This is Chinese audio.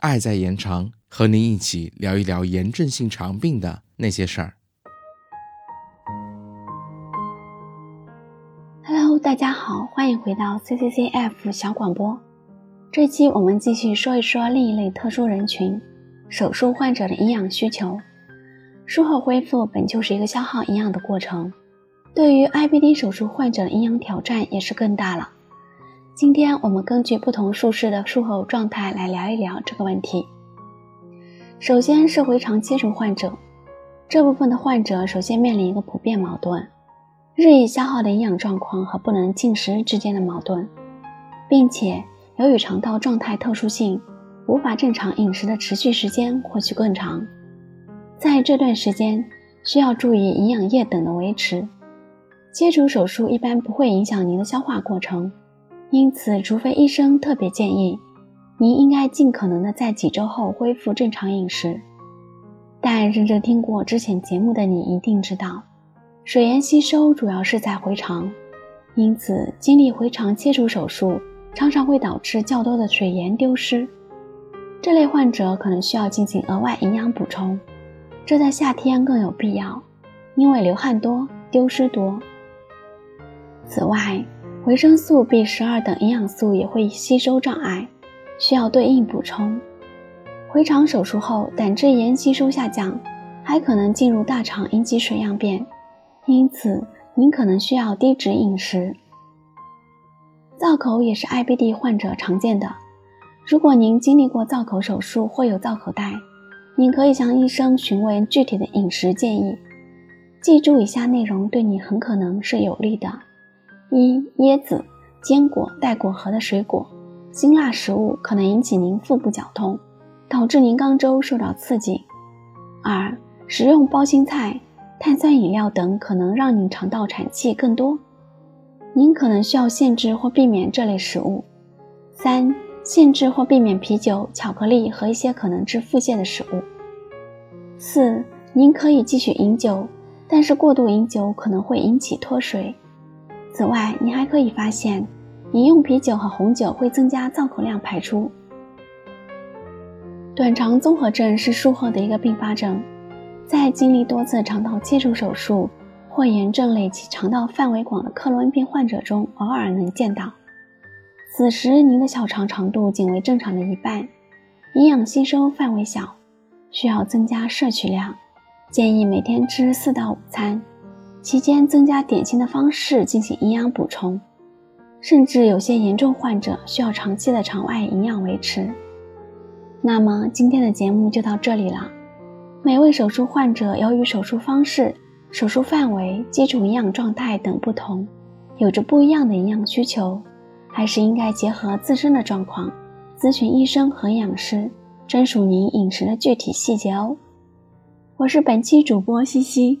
爱在延长，和您一起聊一聊炎症性肠病的那些事儿。Hello，大家好，欢迎回到 CCCF 小广播。这期我们继续说一说另一类特殊人群——手术患者的营养需求。术后恢复本就是一个消耗营养的过程，对于 IBD 手术患者的营养挑战也是更大了。今天我们根据不同术式的术后状态来聊一聊这个问题。首先是回肠切除患者，这部分的患者首先面临一个普遍矛盾：日益消耗的营养状况和不能进食之间的矛盾，并且由于肠道状态特殊性，无法正常饮食的持续时间或许更长。在这段时间需要注意营养液等的维持。切除手术一般不会影响您的消化过程。因此，除非医生特别建议，您应该尽可能的在几周后恢复正常饮食。但认真听过之前节目的你一定知道，水盐吸收主要是在回肠，因此经历回肠切除手术常常会导致较多的水盐丢失。这类患者可能需要进行额外营养补充，这在夏天更有必要，因为流汗多，丢失多。此外，维生素 B 十二等营养素也会吸收障碍，需要对应补充。回肠手术后，胆汁盐吸收下降，还可能进入大肠引起水样便，因此您可能需要低脂饮食。造口也是 IBD 患者常见的，如果您经历过造口手术或有造口袋，您可以向医生询问具体的饮食建议，记住以下内容对你很可能是有利的。一、椰子、坚果、带果核的水果、辛辣食物可能引起您腹部绞痛，导致您肛周受到刺激。二、食用包心菜、碳酸饮料等可能让您肠道产气更多，您可能需要限制或避免这类食物。三、限制或避免啤酒、巧克力和一些可能致腹泻的食物。四、您可以继续饮酒，但是过度饮酒可能会引起脱水。此外，你还可以发现，饮用啤酒和红酒会增加造口量排出。短肠综合症是术后的一个并发症，在经历多次肠道切除手术或炎症累及肠道范围广的克罗恩病患者中偶尔能见到。此时，您的小肠长度仅为正常的一半，营养吸收范围小，需要增加摄取量，建议每天吃四到五餐。期间增加点心的方式进行营养补充，甚至有些严重患者需要长期的肠外营养维持。那么今天的节目就到这里了。每位手术患者由于手术方式、手术范围、基础营养状态等不同，有着不一样的营养需求，还是应该结合自身的状况，咨询医生和营养师，专属您饮食的具体细节哦。我是本期主播西西。